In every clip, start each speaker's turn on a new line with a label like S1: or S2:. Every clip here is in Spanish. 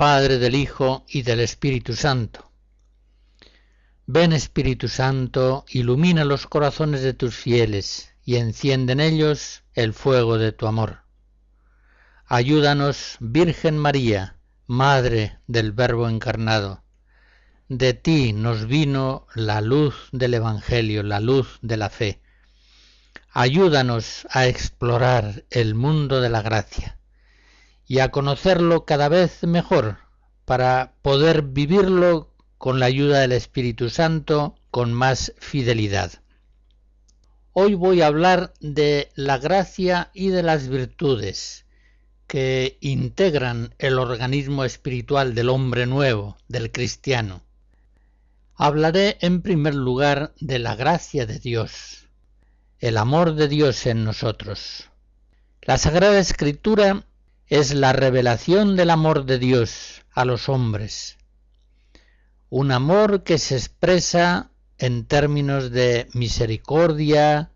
S1: Padre, del Hijo y del Espíritu Santo. Ven Espíritu Santo, ilumina los corazones de tus fieles y enciende en ellos el fuego de tu amor. Ayúdanos, Virgen María, Madre del Verbo encarnado. De ti nos vino la luz del Evangelio, la luz de la fe. Ayúdanos a explorar el mundo de la gracia y a conocerlo cada vez mejor para poder vivirlo con la ayuda del Espíritu Santo con más fidelidad. Hoy voy a hablar de la gracia y de las virtudes que integran el organismo espiritual del hombre nuevo, del cristiano. Hablaré en primer lugar de la gracia de Dios, el amor de Dios en nosotros. La Sagrada Escritura es la revelación del amor de Dios a los hombres. Un amor que se expresa en términos de misericordia,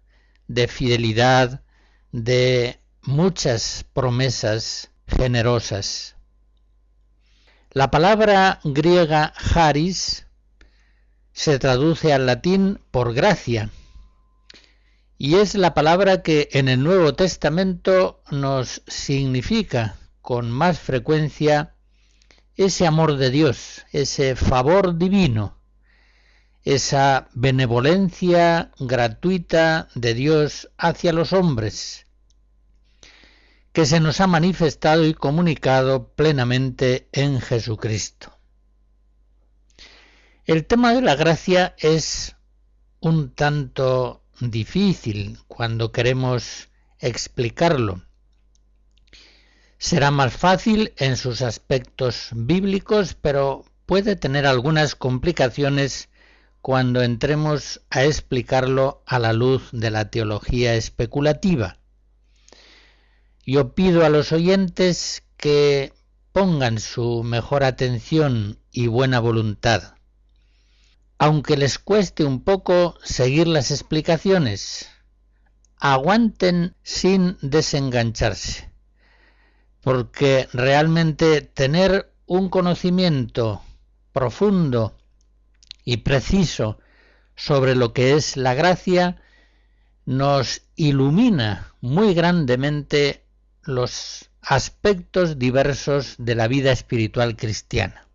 S1: de fidelidad, de muchas promesas generosas. La palabra griega charis se traduce al latín por gracia y es la palabra que en el Nuevo Testamento nos significa con más frecuencia ese amor de Dios, ese favor divino, esa benevolencia gratuita de Dios hacia los hombres, que se nos ha manifestado y comunicado plenamente en Jesucristo. El tema de la gracia es un tanto difícil cuando queremos explicarlo. Será más fácil en sus aspectos bíblicos, pero puede tener algunas complicaciones cuando entremos a explicarlo a la luz de la teología especulativa. Yo pido a los oyentes que pongan su mejor atención y buena voluntad aunque les cueste un poco seguir las explicaciones, aguanten sin desengancharse, porque realmente tener un conocimiento profundo y preciso sobre lo que es la gracia nos ilumina muy grandemente los aspectos diversos de la vida espiritual cristiana.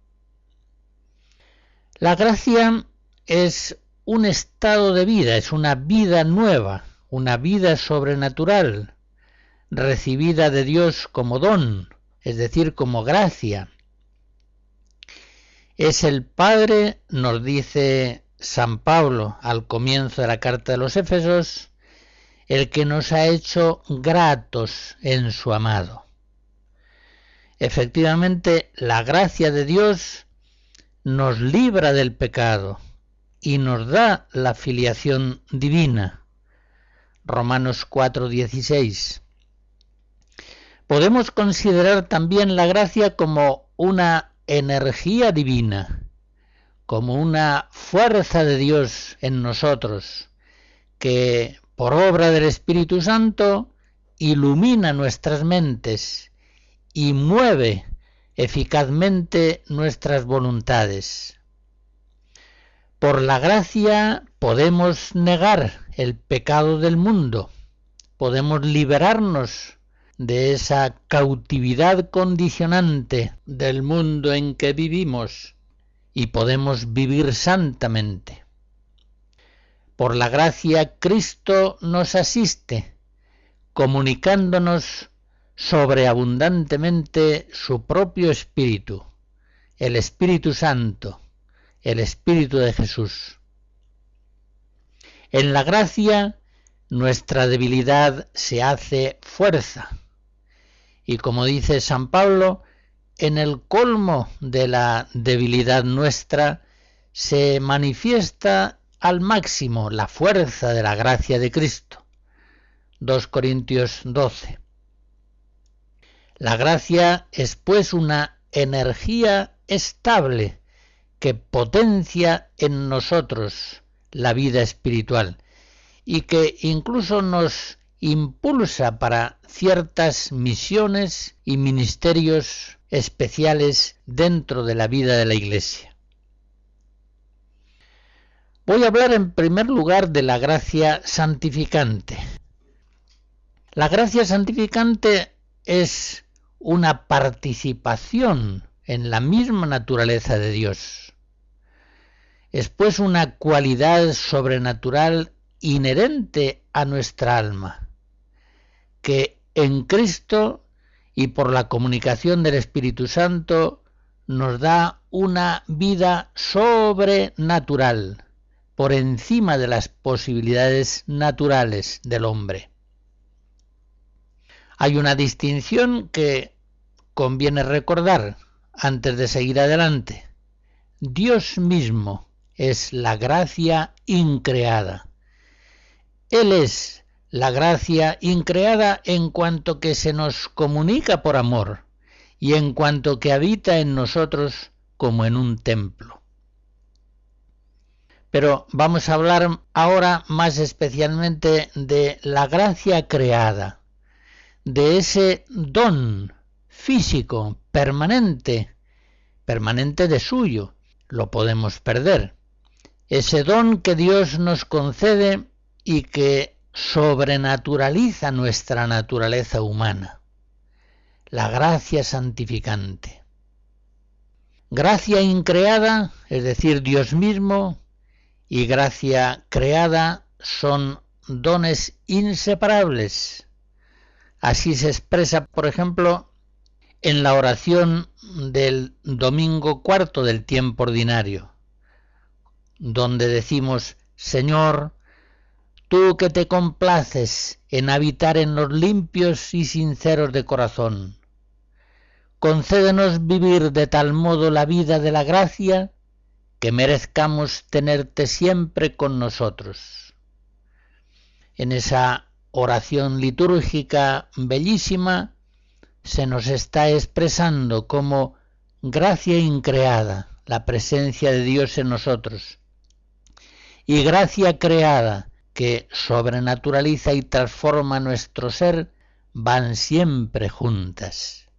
S1: La gracia es un estado de vida, es una vida nueva, una vida sobrenatural, recibida de Dios como don, es decir, como gracia. Es el Padre, nos dice San Pablo al comienzo de la carta de los Éfesos, el que nos ha hecho gratos en su amado. Efectivamente, la gracia de Dios nos libra del pecado, y nos da la filiación divina. Romanos 4:16. Podemos considerar también la gracia como una energía divina, como una fuerza de Dios en nosotros, que por obra del Espíritu Santo ilumina nuestras mentes y mueve eficazmente nuestras voluntades. Por la gracia podemos negar el pecado del mundo, podemos liberarnos de esa cautividad condicionante del mundo en que vivimos y podemos vivir santamente. Por la gracia Cristo nos asiste, comunicándonos sobreabundantemente su propio Espíritu, el Espíritu Santo, el Espíritu de Jesús. En la gracia nuestra debilidad se hace fuerza. Y como dice San Pablo, en el colmo de la debilidad nuestra se manifiesta al máximo la fuerza de la gracia de Cristo. 2 Corintios 12. La gracia es pues una energía estable que potencia en nosotros la vida espiritual y que incluso nos impulsa para ciertas misiones y ministerios especiales dentro de la vida de la Iglesia. Voy a hablar en primer lugar de la gracia santificante. La gracia santificante es una participación en la misma naturaleza de Dios. Es pues una cualidad sobrenatural inherente a nuestra alma, que en Cristo y por la comunicación del Espíritu Santo nos da una vida sobrenatural, por encima de las posibilidades naturales del hombre. Hay una distinción que conviene recordar antes de seguir adelante. Dios mismo es la gracia increada. Él es la gracia increada en cuanto que se nos comunica por amor y en cuanto que habita en nosotros como en un templo. Pero vamos a hablar ahora más especialmente de la gracia creada, de ese don físico permanente, permanente de suyo, lo podemos perder. Ese don que Dios nos concede y que sobrenaturaliza nuestra naturaleza humana, la gracia santificante. Gracia increada, es decir, Dios mismo, y gracia creada son dones inseparables Así se expresa, por ejemplo, en la oración del domingo cuarto del tiempo ordinario, donde decimos, Señor, tú que te complaces en habitar en los limpios y sinceros de corazón, concédenos vivir de tal modo la vida de la gracia que merezcamos tenerte siempre con nosotros. En esa oración litúrgica bellísima se nos está expresando como gracia increada, la presencia de Dios en nosotros, y gracia creada que sobrenaturaliza y transforma nuestro ser, van siempre juntas.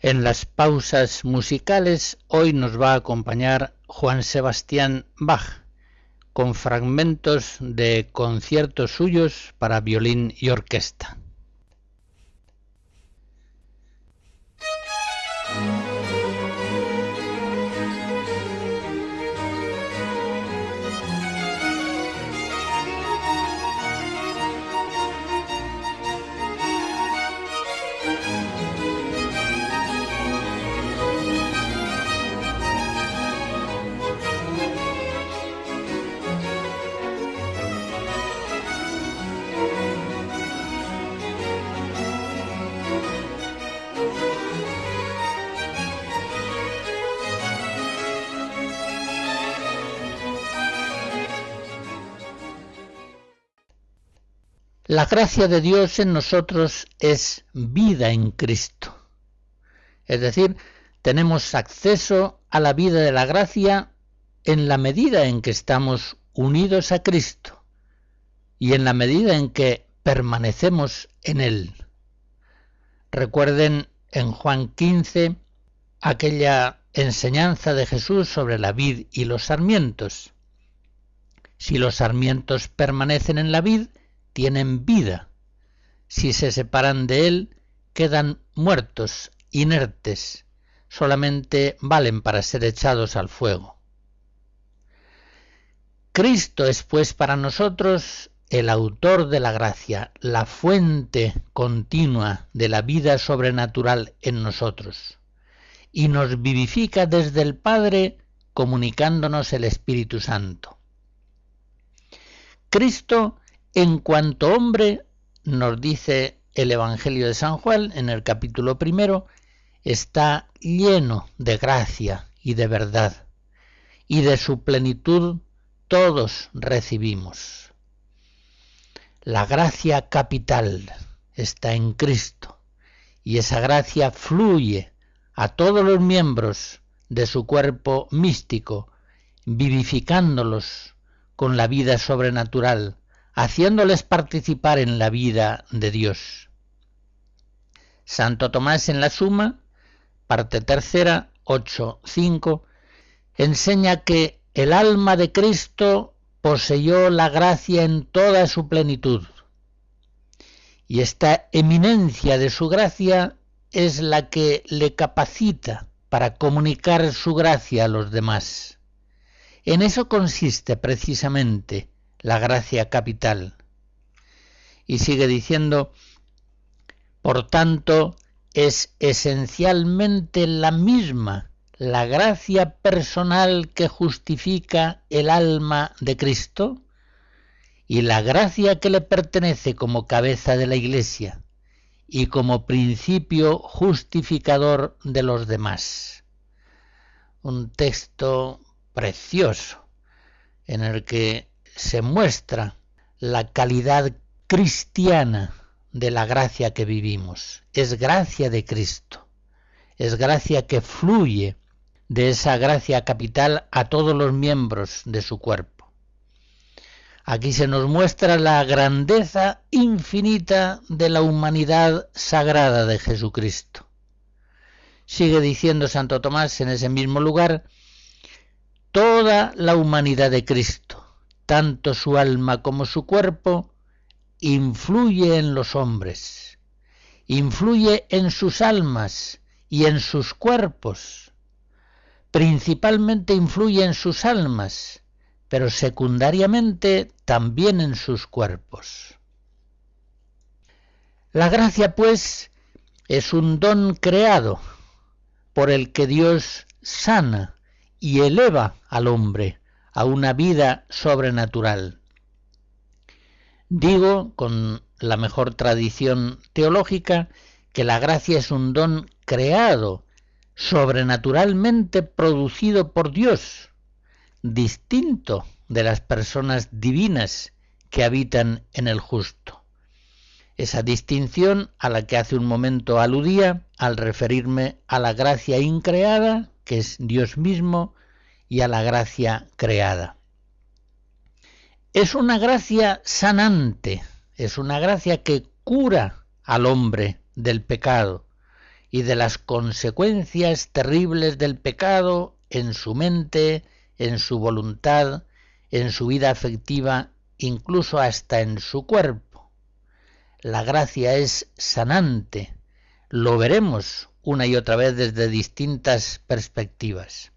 S1: En las pausas musicales hoy nos va a acompañar Juan Sebastián Bach con fragmentos de conciertos suyos para violín y orquesta. La gracia de Dios en nosotros es vida en Cristo. Es decir, tenemos acceso a la vida de la gracia en la medida en que estamos unidos a Cristo y en la medida en que permanecemos en Él. Recuerden en Juan 15 aquella enseñanza de Jesús sobre la vid y los sarmientos. Si los sarmientos permanecen en la vid, tienen vida. Si se separan de él, quedan muertos, inertes, solamente valen para ser echados al fuego. Cristo es pues para nosotros el autor de la gracia, la fuente continua de la vida sobrenatural en nosotros, y nos vivifica desde el Padre comunicándonos el Espíritu Santo. Cristo en cuanto hombre, nos dice el Evangelio de San Juan, en el capítulo primero, está lleno de gracia y de verdad, y de su plenitud todos recibimos. La gracia capital está en Cristo, y esa gracia fluye a todos los miembros de su cuerpo místico, vivificándolos con la vida sobrenatural, haciéndoles participar en la vida de Dios. Santo Tomás en la Suma, parte tercera, 8.5, enseña que el alma de Cristo poseyó la gracia en toda su plenitud, y esta eminencia de su gracia es la que le capacita para comunicar su gracia a los demás. En eso consiste precisamente la gracia capital. Y sigue diciendo, por tanto, es esencialmente la misma la gracia personal que justifica el alma de Cristo y la gracia que le pertenece como cabeza de la Iglesia y como principio justificador de los demás. Un texto precioso en el que se muestra la calidad cristiana de la gracia que vivimos. Es gracia de Cristo, es gracia que fluye de esa gracia capital a todos los miembros de su cuerpo. Aquí se nos muestra la grandeza infinita de la humanidad sagrada de Jesucristo. Sigue diciendo Santo Tomás en ese mismo lugar, toda la humanidad de Cristo, tanto su alma como su cuerpo, influye en los hombres, influye en sus almas y en sus cuerpos. Principalmente influye en sus almas, pero secundariamente también en sus cuerpos. La gracia, pues, es un don creado por el que Dios sana y eleva al hombre a una vida sobrenatural. Digo, con la mejor tradición teológica, que la gracia es un don creado, sobrenaturalmente producido por Dios, distinto de las personas divinas que habitan en el justo. Esa distinción a la que hace un momento aludía al referirme a la gracia increada que es Dios mismo, y a la gracia creada. Es una gracia sanante, es una gracia que cura al hombre del pecado y de las consecuencias terribles del pecado en su mente, en su voluntad, en su vida afectiva, incluso hasta en su cuerpo. La gracia es sanante, lo veremos una y otra vez desde distintas perspectivas.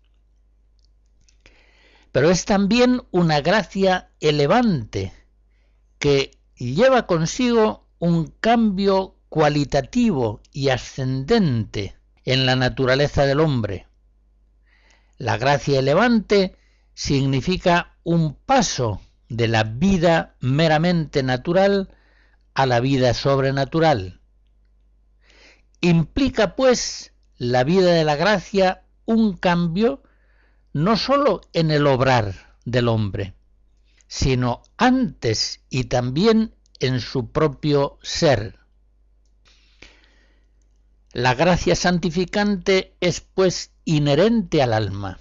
S1: Pero es también una gracia elevante que lleva consigo un cambio cualitativo y ascendente en la naturaleza del hombre. La gracia elevante significa un paso de la vida meramente natural a la vida sobrenatural, Implica, pues, la vida de la gracia un cambio no sólo en el obrar del hombre, sino antes y también en su propio ser. La gracia santificante es pues inherente al alma,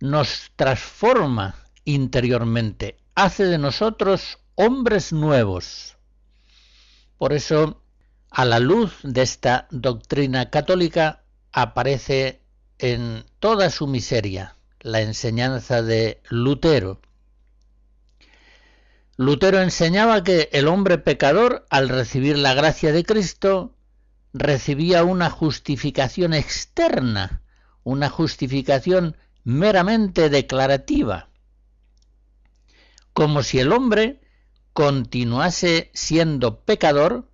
S1: nos transforma interiormente, hace de nosotros hombres nuevos. Por eso a la luz de esta doctrina católica aparece en toda su miseria la enseñanza de Lutero. Lutero enseñaba que el hombre pecador, al recibir la gracia de Cristo, recibía una justificación externa, una justificación meramente declarativa, como si el hombre continuase siendo pecador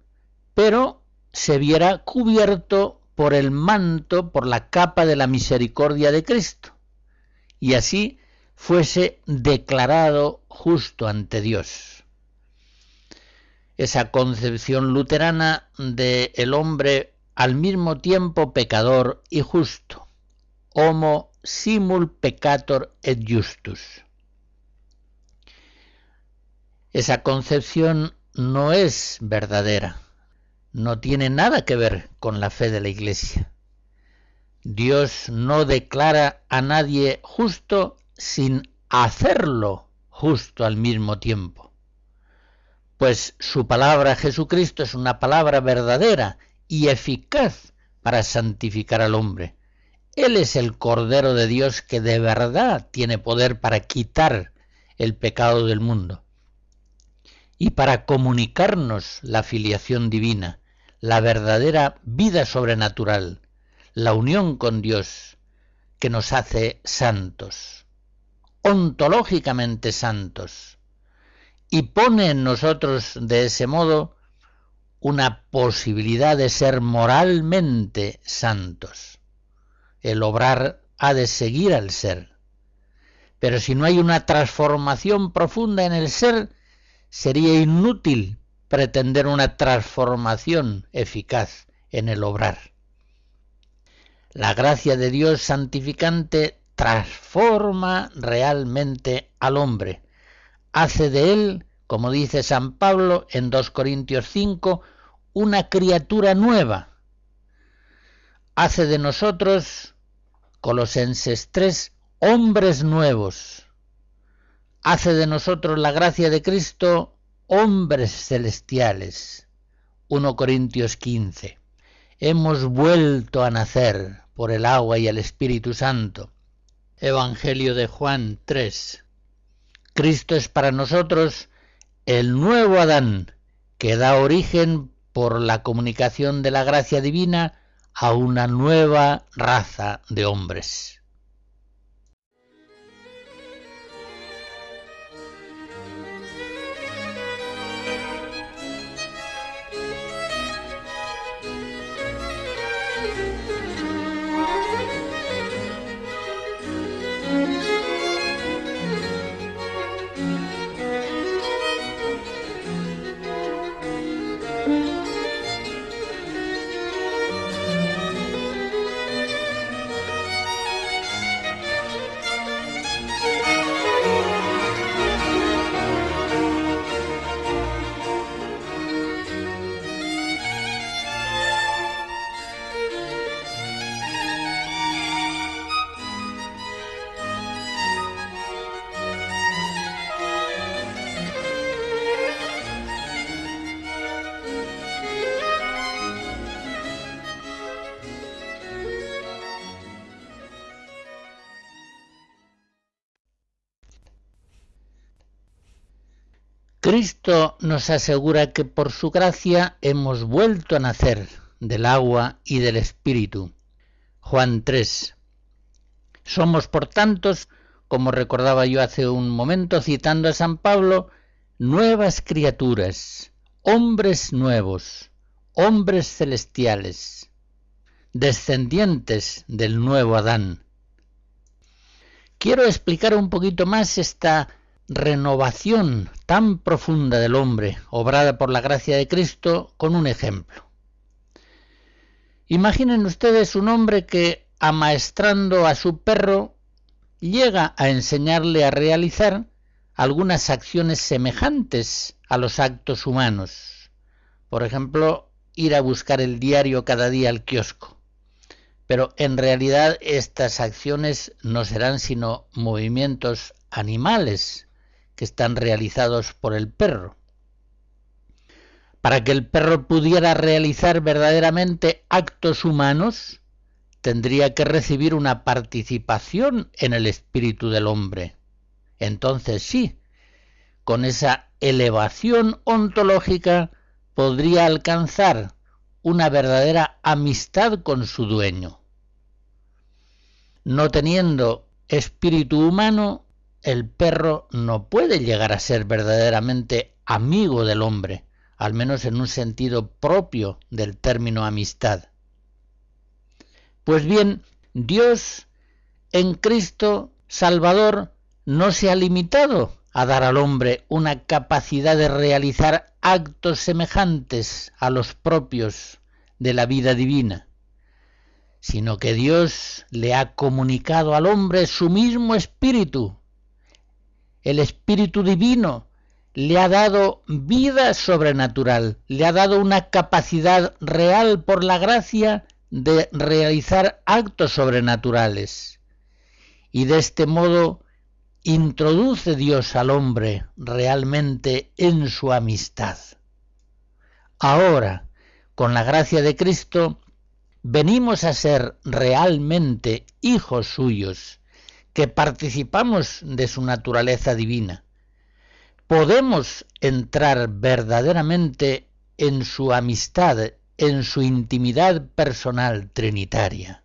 S1: pero se viera cubierto por el manto, por la capa de la misericordia de Cristo, y así fuese declarado justo ante Dios. esa concepción luterana de el hombre al mismo tiempo pecador y justo, homo simul peccator et justus. Esa concepción no es verdadera, no tiene nada que ver con la fe de la Iglesia. Dios no declara a nadie justo sin hacerlo justo al mismo tiempo. Pues su palabra Jesucristo es una palabra verdadera y eficaz para santificar al hombre. Él es el Cordero de Dios que de verdad tiene poder para quitar el pecado del mundo y para comunicarnos la filiación divina, la verdadera vida sobrenatural, la unión con Dios que nos hace santos, ontológicamente santos, y pone en nosotros de ese modo una posibilidad de ser moralmente santos. El obrar ha de seguir al ser. Pero si no hay una transformación profunda en el ser, sería inútil pretender una transformación eficaz en el obrar. La gracia de Dios santificante transforma realmente al hombre, hace de él, como dice San Pablo en 2 Corintios 5, una criatura nueva. Hace de nosotros, Colosenses 3, hombres nuevos hace de nosotros la gracia de Cristo hombres celestiales. 1 Corintios 15. Hemos vuelto a nacer por el agua y el Espíritu Santo. Evangelio de Juan 3. Cristo es para nosotros el nuevo Adán que da origen por la comunicación de la gracia divina a una nueva raza de hombres. Cristo nos asegura que por su gracia hemos vuelto a nacer del agua y del Espíritu. Juan 3. Somos, por tantos, como recordaba yo hace un momento citando a San Pablo, nuevas criaturas, hombres nuevos, hombres celestiales, descendientes del nuevo Adán. Quiero explicar un poquito más esta renovación tan profunda del hombre, obrada por la gracia de Cristo, con un ejemplo. Imaginen ustedes un hombre que, amaestrando a su perro, llega a enseñarle a realizar algunas acciones semejantes a los actos humanos. Por ejemplo, ir a buscar el diario cada día al kiosco. Pero en realidad estas acciones no serán sino movimientos animales, que están realizados por el perro. Para que el perro pudiera realizar verdaderamente actos humanos, tendría que recibir una participación en el espíritu del hombre. Entonces sí, con esa elevación ontológica podría alcanzar una verdadera amistad con su dueño. No teniendo espíritu humano, el perro no puede llegar a ser verdaderamente amigo del hombre, al menos en un sentido propio del término amistad. Pues bien, Dios en Cristo Salvador no se ha limitado a dar al hombre una capacidad de realizar actos semejantes a los propios de la vida divina, sino que Dios le ha comunicado al hombre su mismo espíritu. El espíritu divino le ha dado vida sobrenatural, le ha dado una capacidad real por la gracia de realizar actos sobrenaturales. Y de este modo introduce Dios al hombre realmente en su amistad. Ahora, con la gracia de Cristo, venimos a ser realmente hijos suyos, que participamos de su naturaleza divina. Podemos entrar verdaderamente en su amistad, en su intimidad personal trinitaria.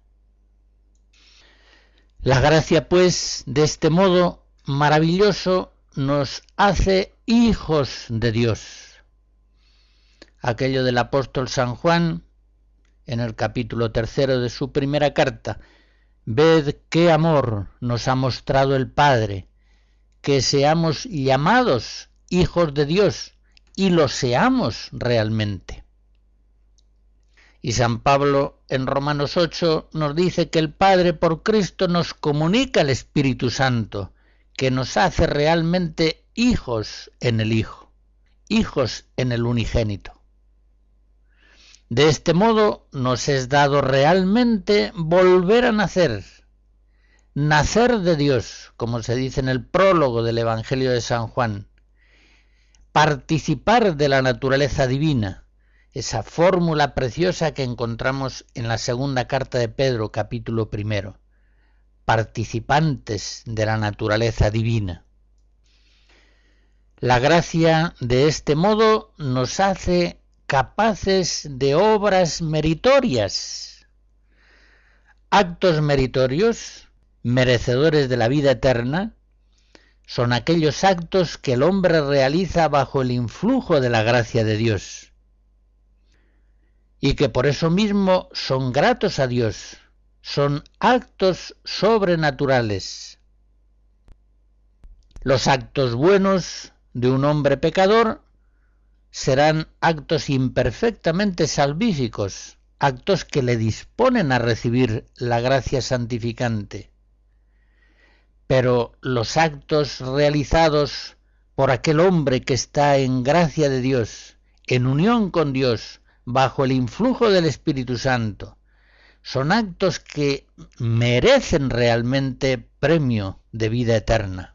S1: La gracia, pues, de este modo maravilloso, nos hace hijos de Dios. Aquello del apóstol San Juan, en el capítulo tercero de su primera carta, ved qué amor nos ha mostrado el Padre, que seamos llamados hijos de Dios y lo seamos realmente. Y San Pablo en Romanos 8 nos dice que el Padre por Cristo nos comunica el Espíritu Santo, que nos hace realmente hijos en el Hijo, hijos en el unigénito. De este modo nos es dado realmente volver a nacer, nacer de Dios, como se dice en el prólogo del Evangelio de San Juan, participar de la naturaleza divina, esa fórmula preciosa que encontramos en la segunda carta de Pedro, capítulo primero, participantes de la naturaleza divina. La gracia de este modo nos hace capaces de obras meritorias, actos meritorios, merecedores de la vida eterna, son aquellos actos que el hombre realiza bajo el influjo de la gracia de Dios y que por eso mismo son gratos a Dios, son actos sobrenaturales. Los actos buenos de un hombre pecador serán actos imperfectamente salvíficos, actos que le disponen a recibir la gracia santificante. Pero los actos realizados por aquel hombre que está en gracia de Dios, en unión con Dios, bajo el influjo del Espíritu Santo, son actos que merecen realmente premio de vida eterna.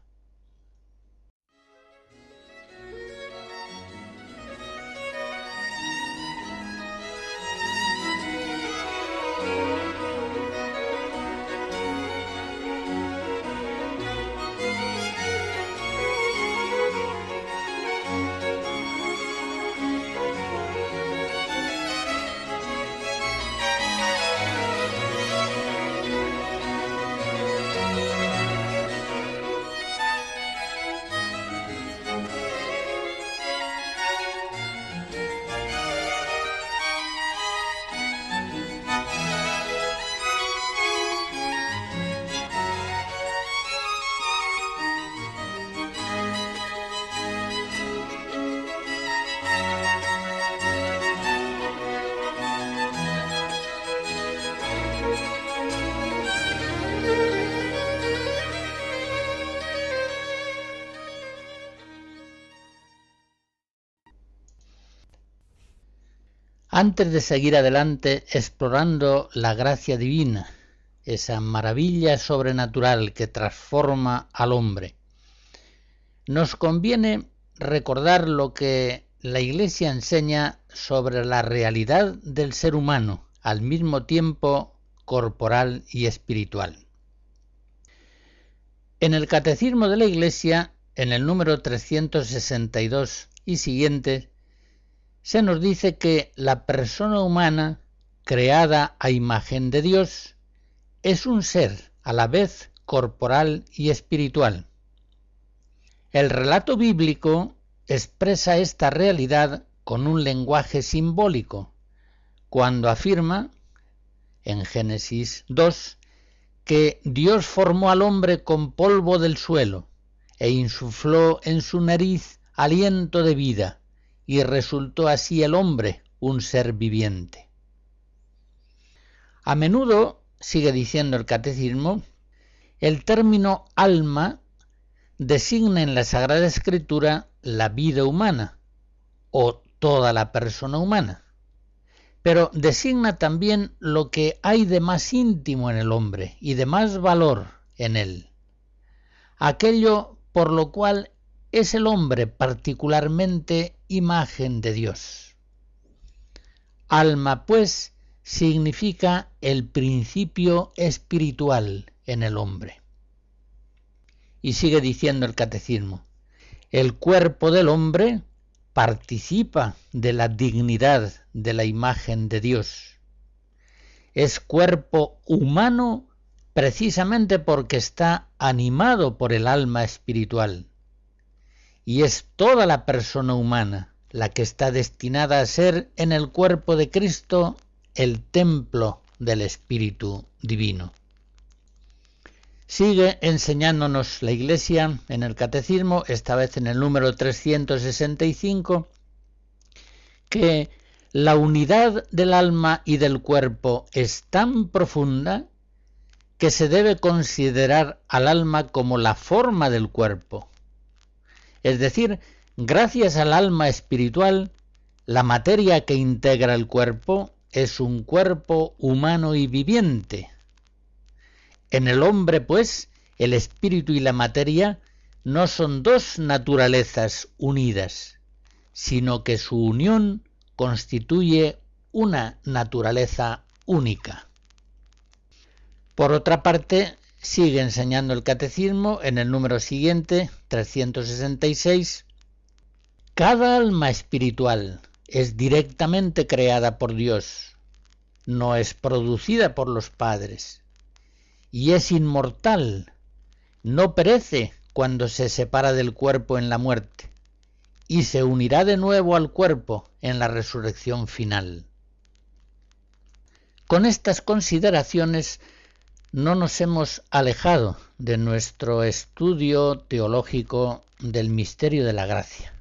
S1: Antes de seguir adelante explorando la gracia divina, esa maravilla sobrenatural que transforma al hombre, nos conviene recordar lo que la Iglesia enseña sobre la realidad del ser humano, al mismo tiempo corporal y espiritual. En el Catecismo de la Iglesia, en el número 362 y siguiente, se nos dice que la persona humana, creada a imagen de Dios, es un ser a la vez corporal y espiritual. El relato bíblico expresa esta realidad con un lenguaje simbólico, cuando afirma, en Génesis 2, que Dios formó al hombre con polvo del suelo e insufló en su nariz aliento de vida y resultó así el hombre un ser viviente. A menudo, sigue diciendo el catecismo, el término alma designa en la Sagrada Escritura la vida humana o toda la persona humana, pero designa también lo que hay de más íntimo en el hombre y de más valor en él, aquello por lo cual es el hombre particularmente imagen de Dios. Alma, pues, significa el principio espiritual en el hombre. Y sigue diciendo el catecismo, el cuerpo del hombre participa de la dignidad de la imagen de Dios. Es cuerpo humano precisamente porque está animado por el alma espiritual. Y es toda la persona humana la que está destinada a ser en el cuerpo de Cristo el templo del Espíritu Divino. Sigue enseñándonos la Iglesia en el Catecismo, esta vez en el número 365, que la unidad del alma y del cuerpo es tan profunda que se debe considerar al alma como la forma del cuerpo. Es decir, gracias al alma espiritual, la materia que integra el cuerpo es un cuerpo humano y viviente, en el hombre, pues, el espíritu y la materia no son dos naturalezas unidas, sino que su unión constituye una naturaleza única. Por otra parte, sigue enseñando el catecismo en el número siguiente, 366, cada alma espiritual es directamente creada por Dios, no es producida por los padres y es inmortal, no perece cuando se separa del cuerpo en la muerte, y se unirá de nuevo al cuerpo en la resurrección final. Con estas consideraciones no nos hemos alejado de nuestro estudio teológico del misterio de la gracia.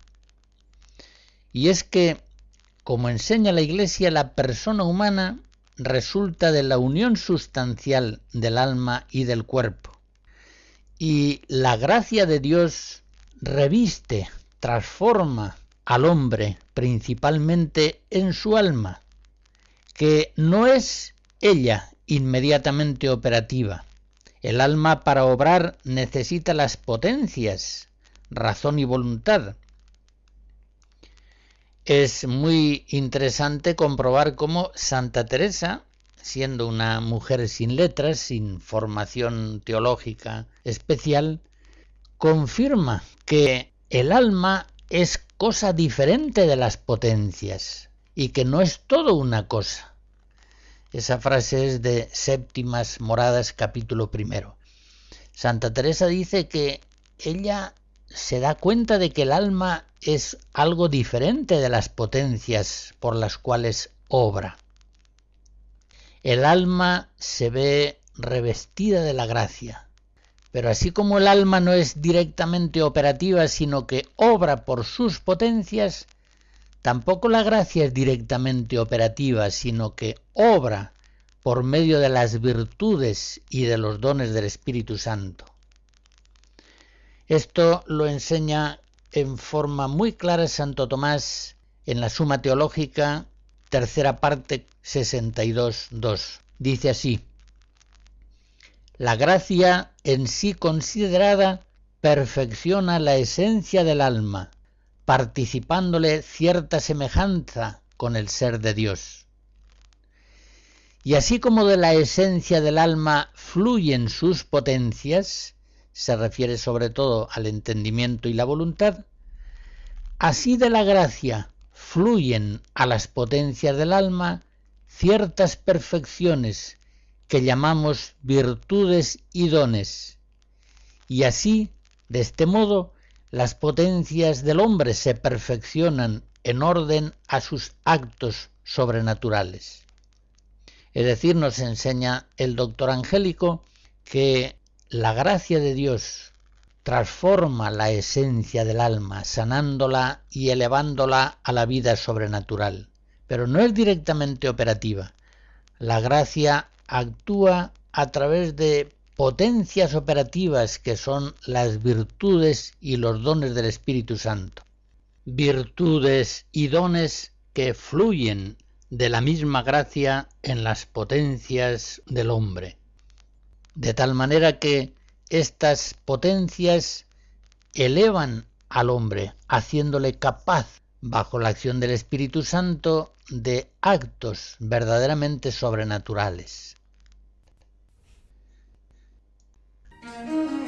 S1: Y es que, como enseña la Iglesia, la persona humana resulta de la unión sustancial del alma y del cuerpo. Y la gracia de Dios reviste, transforma al hombre principalmente en su alma, que no es ella inmediatamente operativa. El alma para obrar necesita las potencias, razón y voluntad. Es muy interesante comprobar cómo Santa Teresa, siendo una mujer sin letras, sin formación teológica especial, confirma que el alma es cosa diferente de las potencias y que no es todo una cosa. Esa frase es de Séptimas Moradas capítulo primero. Santa Teresa dice que ella se da cuenta de que el alma es algo diferente de las potencias por las cuales obra. El alma se ve revestida de la gracia, pero así como el alma no es directamente operativa, sino que obra por sus potencias, tampoco la gracia es directamente operativa, sino que obra por medio de las virtudes y de los dones del Espíritu Santo. Esto lo enseña en forma muy clara Santo Tomás en la Suma Teológica, tercera parte 62.2. Dice así, la gracia en sí considerada perfecciona la esencia del alma, participándole cierta semejanza con el ser de Dios. Y así como de la esencia del alma fluyen sus potencias, se refiere sobre todo al entendimiento y la voluntad, así de la gracia fluyen a las potencias del alma ciertas perfecciones que llamamos virtudes y dones, y así, de este modo, las potencias del hombre se perfeccionan en orden a sus actos sobrenaturales. Es decir, nos enseña el doctor Angélico que la gracia de Dios transforma la esencia del alma, sanándola y elevándola a la vida sobrenatural, pero no es directamente operativa. La gracia actúa a través de potencias operativas que son las virtudes y los dones del Espíritu Santo. Virtudes y dones que fluyen de la misma gracia en las potencias del hombre. De tal manera que estas potencias elevan al hombre, haciéndole capaz, bajo la acción del Espíritu Santo, de actos verdaderamente sobrenaturales. Música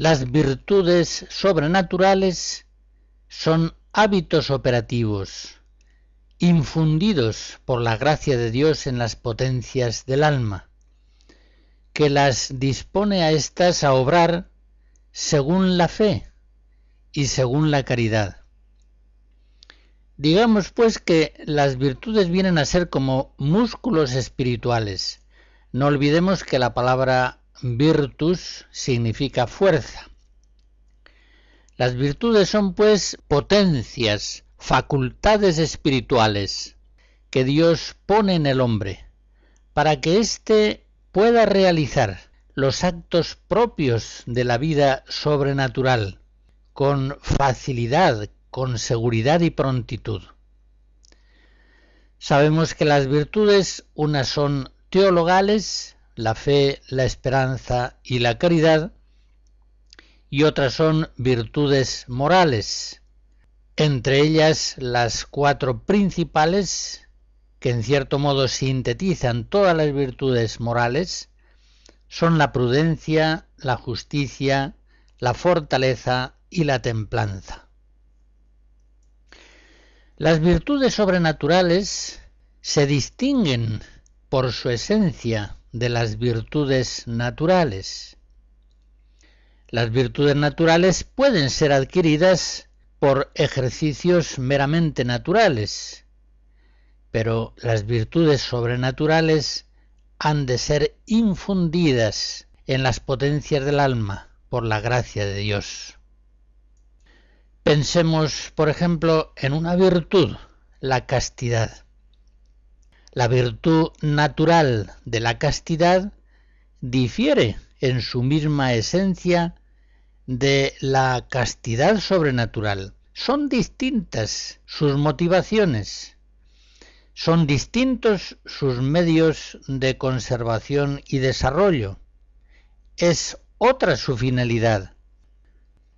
S1: Las virtudes sobrenaturales son hábitos operativos, infundidos por la gracia de Dios en las potencias del alma, que las dispone a éstas a obrar según la fe y según la caridad. Digamos pues que las virtudes vienen a ser como músculos espirituales. No olvidemos que la palabra virtus significa fuerza. Las virtudes son pues potencias, facultades espirituales que Dios pone en el hombre para que éste pueda realizar los actos propios de la vida sobrenatural con facilidad, con seguridad y prontitud. Sabemos que las virtudes unas son teologales, la fe, la esperanza y la caridad, y otras son virtudes morales, entre ellas las cuatro principales, que en cierto modo sintetizan todas las virtudes morales, son la prudencia, la justicia, la fortaleza y la templanza. Las virtudes sobrenaturales se distinguen por su esencia de las virtudes naturales. Las virtudes naturales pueden ser adquiridas por ejercicios meramente naturales, pero las virtudes sobrenaturales han de ser infundidas en las potencias del alma por la gracia de Dios. Pensemos, por ejemplo, en una virtud, la castidad. La virtud natural de la castidad difiere en su misma esencia de la castidad sobrenatural. Son distintas sus motivaciones, son distintos sus medios de conservación y desarrollo. Es otra su finalidad.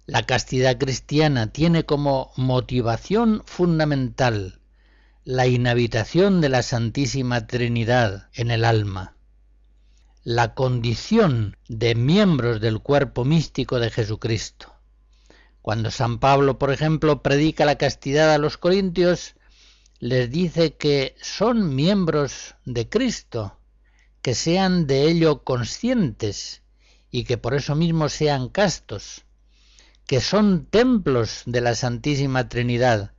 S1: La castidad cristiana tiene como motivación fundamental la inhabitación de la Santísima Trinidad en el alma, la condición de miembros del cuerpo místico de Jesucristo. Cuando San Pablo, por ejemplo, predica la castidad a los corintios, les dice que son miembros de Cristo, que sean de ello conscientes y que por eso mismo sean castos, que son templos de la Santísima Trinidad,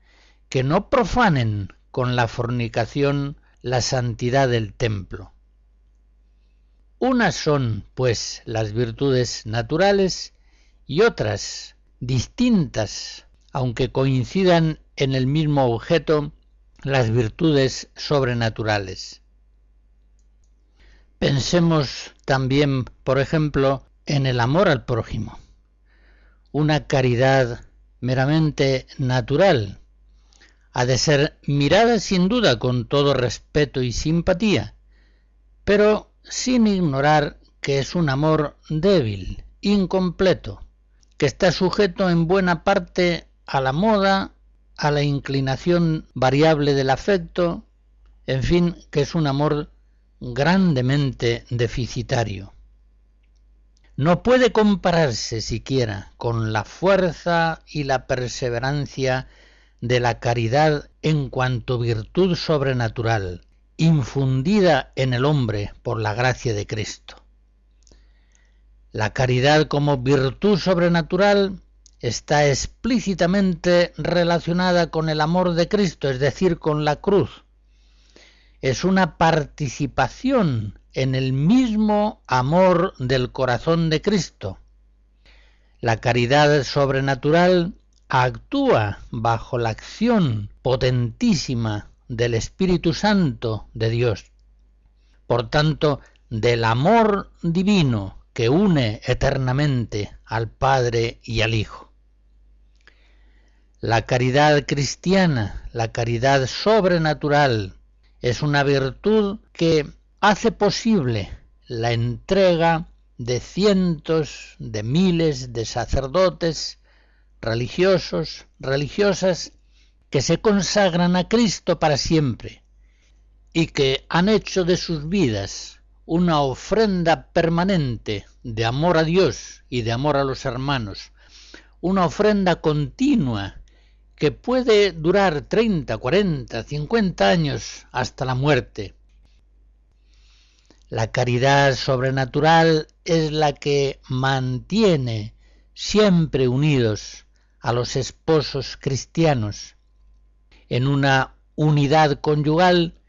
S1: que no profanen con la fornicación la santidad del templo. Unas son, pues, las virtudes naturales y otras, distintas, aunque coincidan en el mismo objeto, las virtudes sobrenaturales. Pensemos también, por ejemplo, en el amor al prójimo, una caridad meramente natural, ha de ser mirada sin duda con todo respeto y simpatía, pero sin ignorar que es un amor débil, incompleto, que está sujeto en buena parte a la moda, a la inclinación variable del afecto, en fin, que es un amor grandemente deficitario. No puede compararse siquiera con la fuerza y la perseverancia de la caridad en cuanto virtud sobrenatural, infundida en el hombre por la gracia de Cristo. La caridad como virtud sobrenatural está explícitamente relacionada con el amor de Cristo, es decir, con la cruz. Es una participación en el mismo amor del corazón de Cristo. La caridad sobrenatural actúa bajo la acción potentísima del Espíritu Santo de Dios. Por tanto, del amor divino que une eternamente al Padre y al Hijo. La caridad cristiana, la caridad sobrenatural, es una virtud que hace posible la entrega de cientos de miles de sacerdotes, religiosos, religiosas, que se consagran a Cristo para siempre y que han hecho de sus vidas una ofrenda permanente de amor a Dios y de amor a los hermanos, una ofrenda continua que puede durar 30, 40, 50 años hasta la muerte. La caridad sobrenatural es la que mantiene siempre unidos a los esposos cristianos en una unidad conyugal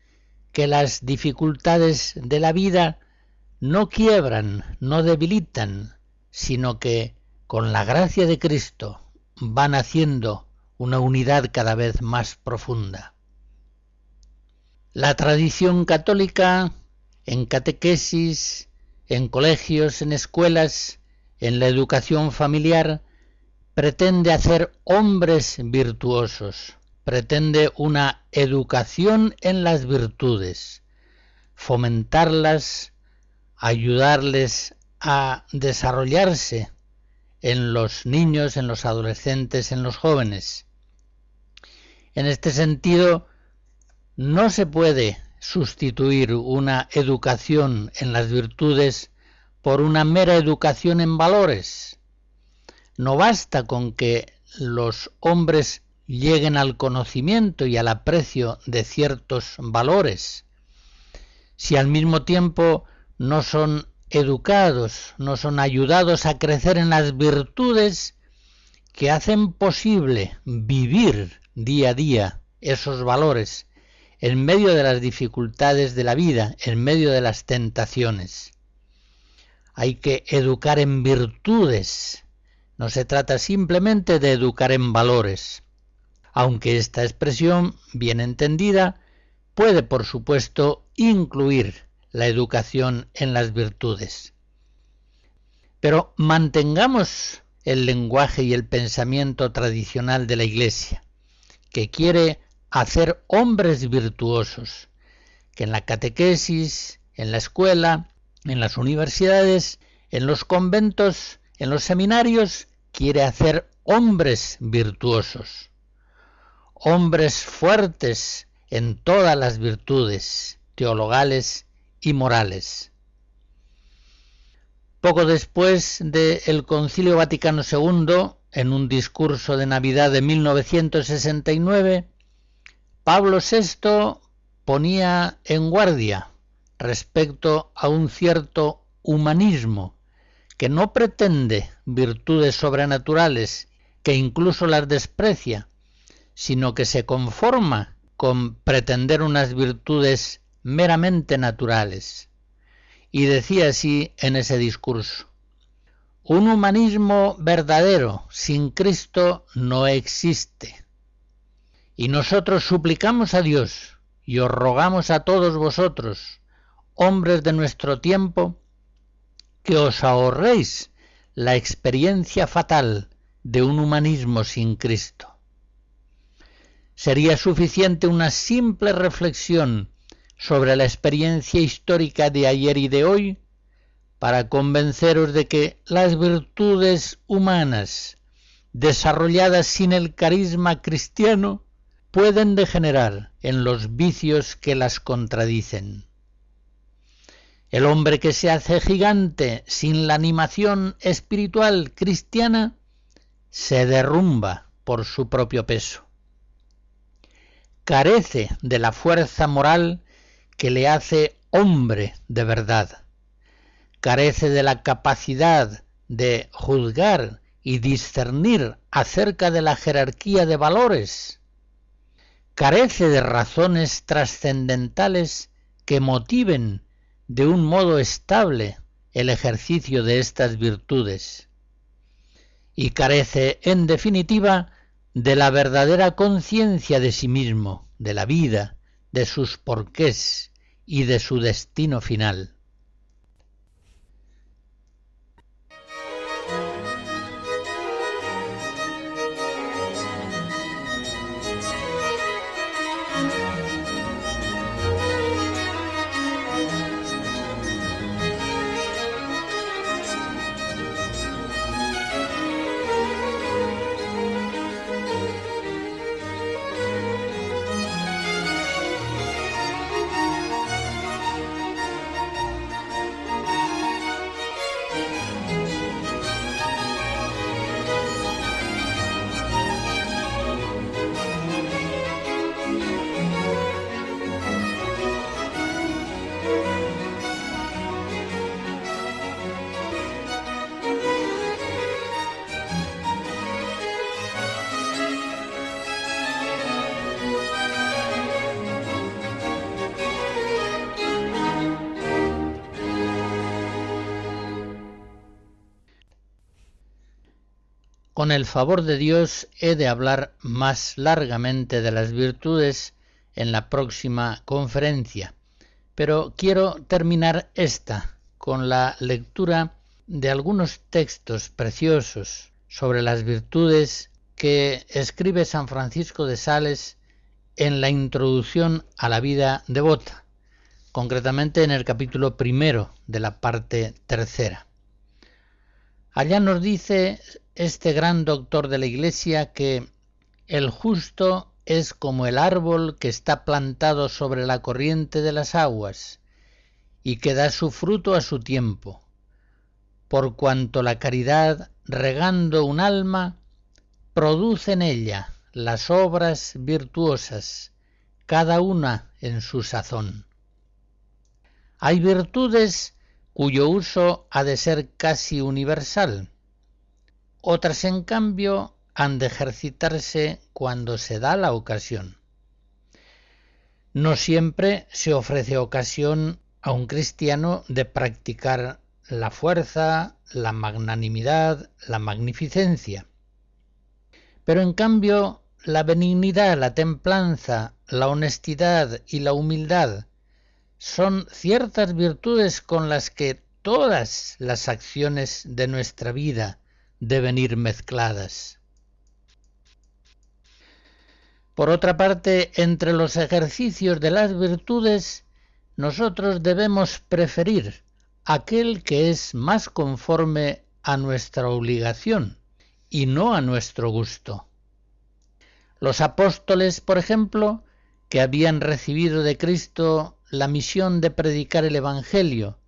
S1: que las dificultades de la vida no quiebran, no debilitan, sino que con la gracia de Cristo van haciendo una unidad cada vez más profunda. La tradición católica en catequesis, en colegios, en escuelas, en la educación familiar, pretende hacer hombres virtuosos, pretende una educación en las virtudes, fomentarlas, ayudarles a desarrollarse en los niños, en los adolescentes, en los jóvenes. En este sentido, no se puede sustituir una educación en las virtudes por una mera educación en valores. No basta con que los hombres lleguen al conocimiento y al aprecio de ciertos valores, si al mismo tiempo no son educados, no son ayudados a crecer en las virtudes que hacen posible vivir día a día esos valores en medio de las dificultades de la vida, en medio de las tentaciones. Hay que educar en virtudes, no se trata simplemente de educar en valores aunque esta expresión, bien entendida, puede por supuesto incluir la educación en las virtudes. Pero mantengamos el lenguaje y el pensamiento tradicional de la Iglesia, que quiere hacer hombres virtuosos, que en la catequesis, en la escuela, en las universidades, en los conventos, en los seminarios, quiere hacer hombres virtuosos hombres fuertes en todas las virtudes teologales y morales. Poco después del Concilio Vaticano II, en un discurso de Navidad de 1969, Pablo VI ponía en guardia respecto a un cierto humanismo que no pretende virtudes sobrenaturales, que incluso las desprecia, sino que se conforma con pretender unas virtudes meramente naturales. Y decía así en ese discurso, un humanismo verdadero sin Cristo no existe. Y nosotros suplicamos a Dios y os rogamos a todos vosotros, hombres de nuestro tiempo, que os ahorréis la experiencia fatal de un humanismo sin Cristo. Sería suficiente una simple reflexión sobre la experiencia histórica de ayer y de hoy para convenceros de que las virtudes humanas desarrolladas sin el carisma cristiano pueden degenerar en los vicios que las contradicen. El hombre que se hace gigante sin la animación espiritual cristiana se derrumba por su propio peso. Carece de la fuerza moral que le hace hombre de verdad. Carece de la capacidad de juzgar y discernir acerca de la jerarquía de valores. Carece de razones trascendentales que motiven de un modo estable el ejercicio de estas virtudes. Y carece, en definitiva, de la verdadera conciencia de sí mismo, de la vida, de sus porqués y de su destino final. El favor de Dios he de hablar más largamente de las virtudes en la próxima conferencia, pero quiero terminar esta con la lectura de algunos textos preciosos sobre las virtudes que escribe San Francisco de Sales en la introducción a la vida devota, concretamente en el capítulo primero de la parte tercera. Allá nos dice este gran doctor de la Iglesia que el justo es como el árbol que está plantado sobre la corriente de las aguas y que da su fruto a su tiempo, por cuanto la caridad, regando un alma, produce en ella las obras virtuosas, cada una en su sazón. Hay virtudes cuyo uso ha de ser casi universal, otras, en cambio, han de ejercitarse cuando se da la ocasión. No siempre se ofrece ocasión a un cristiano de practicar la fuerza, la magnanimidad, la magnificencia. Pero en cambio, la benignidad, la templanza, la honestidad y la humildad son ciertas virtudes con las que todas las acciones de nuestra vida deben ir mezcladas. Por otra parte, entre los ejercicios de las virtudes, nosotros debemos preferir aquel que es más conforme a nuestra obligación y no a nuestro gusto. Los apóstoles, por ejemplo, que habían recibido de Cristo la misión de predicar el Evangelio,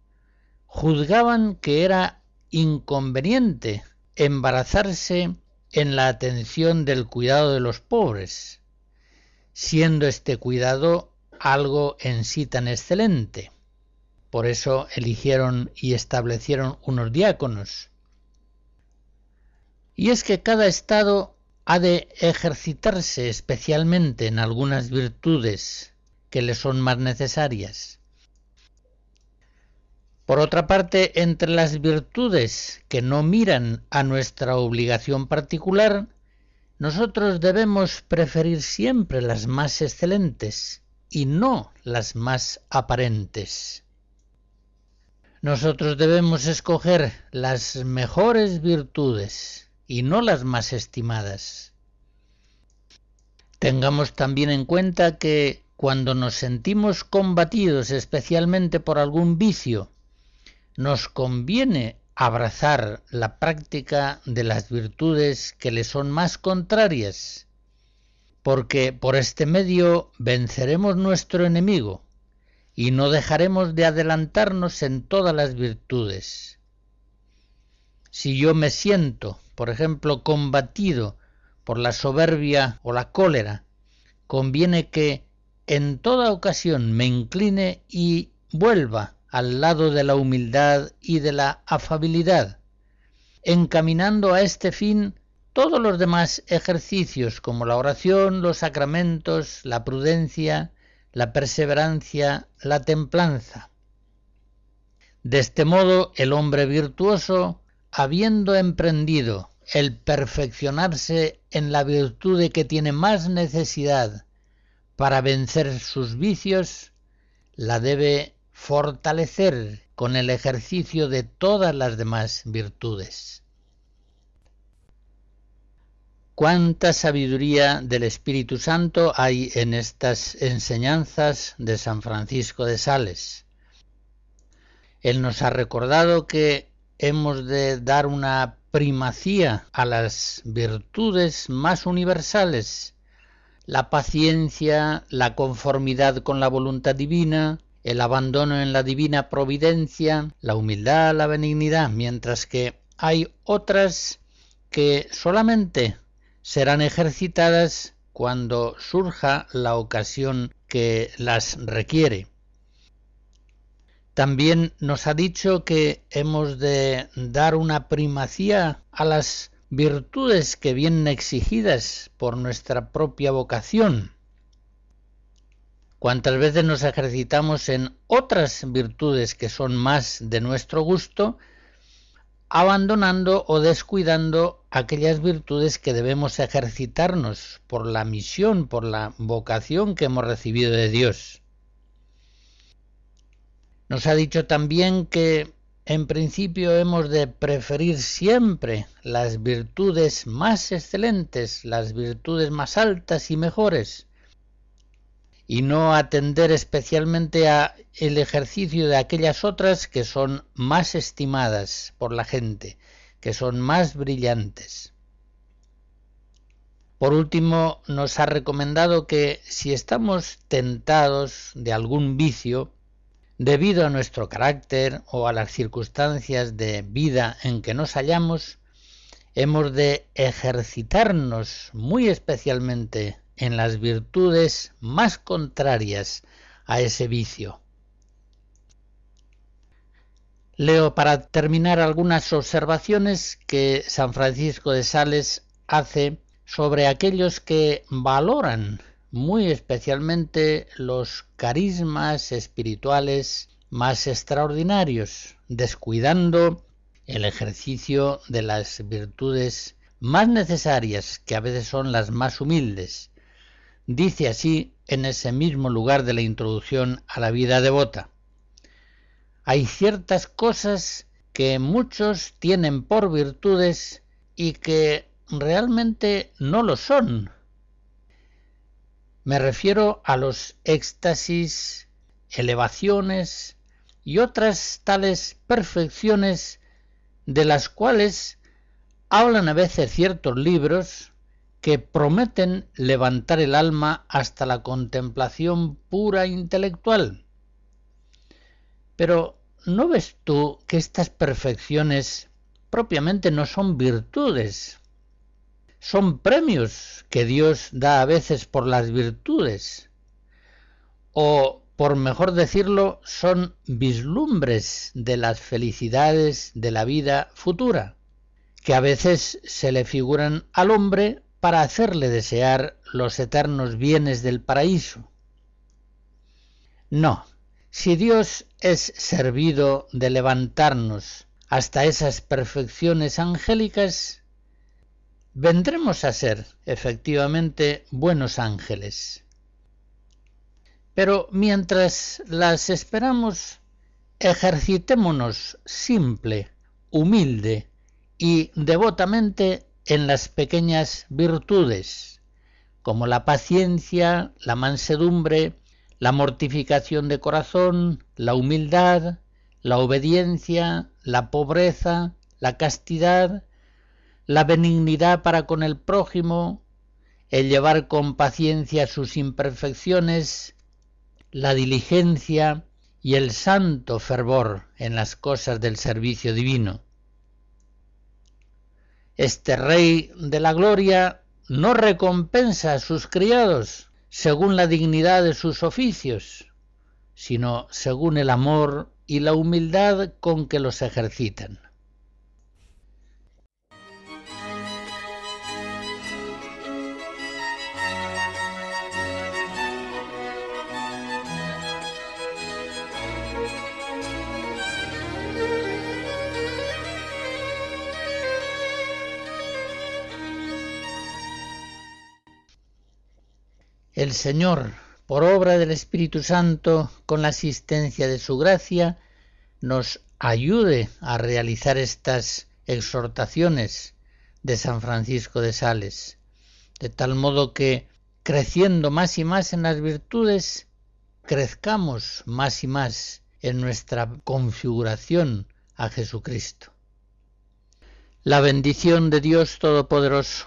S1: juzgaban que era inconveniente embarazarse en la atención del cuidado de los pobres, siendo este cuidado algo en sí tan excelente. Por eso eligieron y establecieron unos diáconos. Y es que cada estado ha de ejercitarse especialmente en algunas virtudes que le son más necesarias. Por otra parte, entre las virtudes que no miran a nuestra obligación particular, nosotros debemos preferir siempre las más excelentes y no las más aparentes. Nosotros debemos escoger las mejores virtudes y no las más estimadas. Tengamos también en cuenta que cuando nos sentimos combatidos especialmente por algún vicio, nos conviene abrazar la práctica de las virtudes que le son más contrarias, porque por este medio venceremos nuestro enemigo y no dejaremos de adelantarnos en todas las virtudes. Si yo me siento, por ejemplo, combatido por la soberbia o la cólera, conviene que en toda ocasión me incline y vuelva al lado de la humildad y de la afabilidad, encaminando a este fin todos los demás ejercicios como la oración, los sacramentos, la prudencia, la perseverancia, la templanza. De este modo el hombre virtuoso, habiendo emprendido el perfeccionarse en la virtud de que tiene más necesidad para vencer sus vicios, la debe fortalecer con el ejercicio de todas las demás virtudes. Cuánta sabiduría del Espíritu Santo hay en estas enseñanzas de San Francisco de Sales. Él nos ha recordado que hemos de dar una primacía a las virtudes más universales, la paciencia, la conformidad con la voluntad divina, el abandono en la divina providencia, la humildad, la benignidad, mientras que hay otras que solamente serán ejercitadas cuando surja la ocasión que las requiere. También nos ha dicho que hemos de dar una primacía a las virtudes que vienen exigidas por nuestra propia vocación, Cuántas veces nos ejercitamos en otras virtudes que son más de nuestro gusto, abandonando o descuidando aquellas virtudes que debemos ejercitarnos por la misión, por la vocación que hemos recibido de Dios. Nos ha dicho también que en principio hemos de preferir siempre las virtudes más excelentes, las virtudes más altas y mejores, y no atender especialmente a el ejercicio de aquellas otras que son más estimadas por la gente, que son más brillantes. Por último, nos ha recomendado que si estamos tentados de algún vicio, debido a nuestro carácter o a las circunstancias de vida en que nos hallamos, hemos de ejercitarnos muy especialmente en las virtudes más contrarias a ese vicio. Leo para terminar algunas observaciones que San Francisco de Sales hace sobre aquellos que valoran muy especialmente los carismas espirituales más extraordinarios, descuidando el ejercicio de las virtudes más necesarias, que a veces son las más humildes, Dice así en ese mismo lugar de la introducción a la vida devota. Hay ciertas cosas que muchos tienen por virtudes y que realmente no lo son. Me refiero a los éxtasis, elevaciones y otras tales perfecciones de las cuales hablan a veces ciertos libros que prometen levantar el alma hasta la contemplación pura intelectual. Pero ¿no ves tú que estas perfecciones propiamente no son virtudes? Son premios que Dios da a veces por las virtudes. O, por mejor decirlo, son vislumbres de las felicidades de la vida futura, que a veces se le figuran al hombre para hacerle desear los eternos bienes del paraíso. No, si Dios es servido de levantarnos hasta esas perfecciones angélicas, vendremos a ser efectivamente buenos ángeles. Pero mientras las esperamos, ejercitémonos simple, humilde y devotamente en las pequeñas virtudes, como la paciencia, la mansedumbre, la mortificación de corazón, la humildad, la obediencia, la pobreza, la castidad, la benignidad para con el prójimo, el llevar con paciencia sus imperfecciones, la diligencia y el santo fervor en las cosas del servicio divino. Este Rey de la Gloria no recompensa a sus criados según la dignidad de sus oficios, sino según el amor y la humildad con que los ejercitan. El Señor, por obra del Espíritu Santo, con la asistencia de su gracia, nos ayude a realizar estas exhortaciones de San Francisco de Sales, de tal modo que, creciendo más y más en las virtudes, crezcamos más y más en nuestra configuración a Jesucristo. La bendición de Dios Todopoderoso,